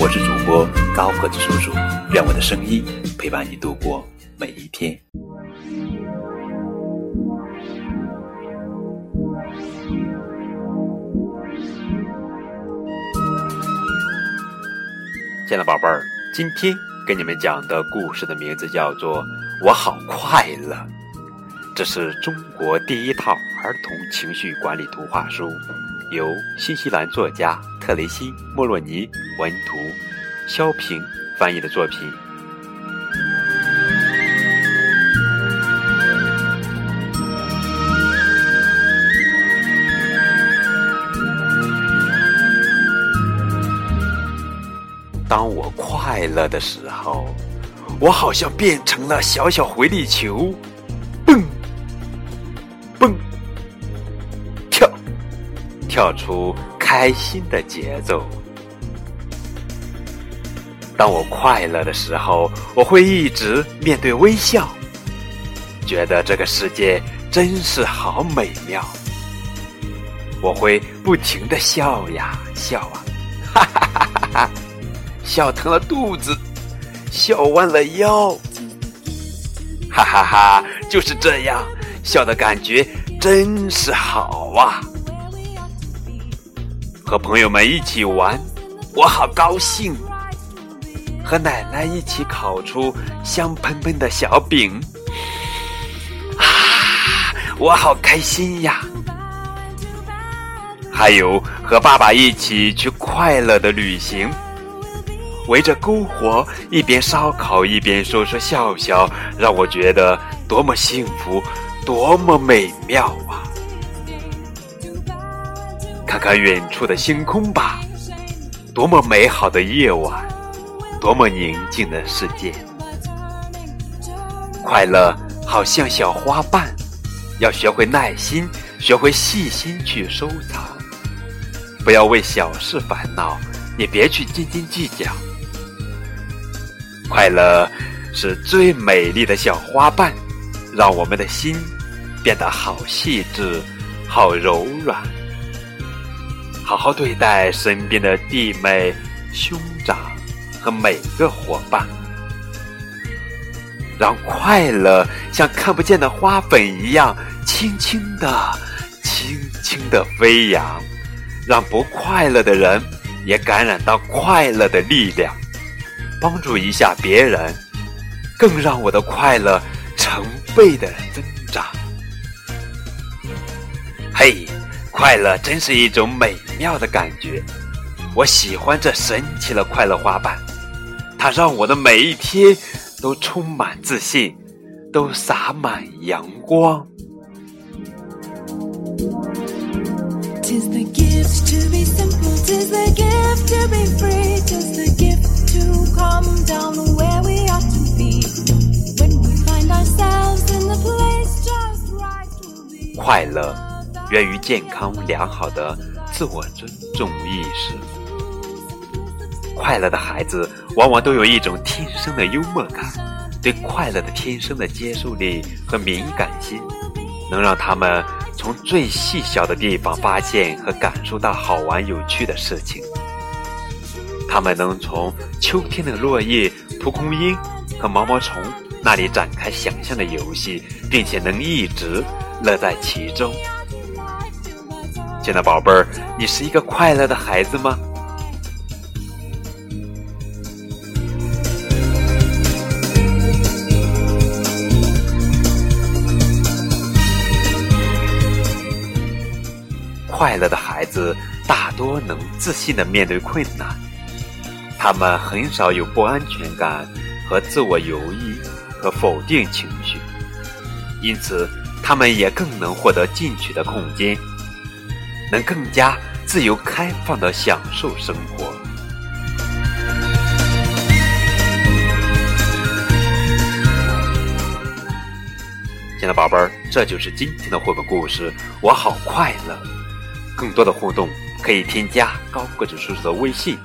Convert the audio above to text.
我是主播高个子叔叔，愿我的声音陪伴你度过每一天。亲爱的宝贝儿，今天给你们讲的故事的名字叫做《我好快乐》。这是中国第一套儿童情绪管理图画书，由新西兰作家特雷西·莫洛尼文图，肖平翻译的作品。当我快乐的时候，我好像变成了小小回力球，蹦。蹦，跳，跳出开心的节奏。当我快乐的时候，我会一直面对微笑，觉得这个世界真是好美妙。我会不停的笑呀笑啊，哈哈哈哈哈，笑疼了肚子，笑弯了腰，哈哈哈，就是这样。笑的感觉真是好啊！和朋友们一起玩，我好高兴；和奶奶一起烤出香喷喷的小饼，啊，我好开心呀！还有和爸爸一起去快乐的旅行，围着篝火一边烧烤一边说说笑笑，让我觉得多么幸福！多么美妙啊！看看远处的星空吧，多么美好的夜晚，多么宁静的世界。快乐好像小花瓣，要学会耐心，学会细心去收藏。不要为小事烦恼，也别去斤斤计较。快乐是最美丽的小花瓣，让我们的心。变得好细致，好柔软。好好对待身边的弟妹、兄长和每个伙伴，让快乐像看不见的花粉一样，轻轻的、轻轻的飞扬，让不快乐的人也感染到快乐的力量，帮助一下别人，更让我的快乐成倍的增长。嘿，快乐真是一种美妙的感觉。我喜欢这神奇的快乐花瓣，它让我的每一天都充满自信，都洒满阳光。快乐。源于健康良好的自我尊重意识。快乐的孩子往往都有一种天生的幽默感，对快乐的天生的接受力和敏感心，能让他们从最细小的地方发现和感受到好玩有趣的事情。他们能从秋天的落叶、蒲公英和毛毛虫那里展开想象的游戏，并且能一直乐在其中。亲爱的宝贝儿，你是一个快乐的孩子吗？快乐的孩子大多能自信的面对困难，他们很少有不安全感和自我犹豫和否定情绪，因此他们也更能获得进取的空间。能更加自由开放的享受生活。亲爱的宝贝儿这就是今天的绘本故事。我好快乐。更多的互动可以添加高个子叔叔的微信